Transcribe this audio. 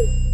you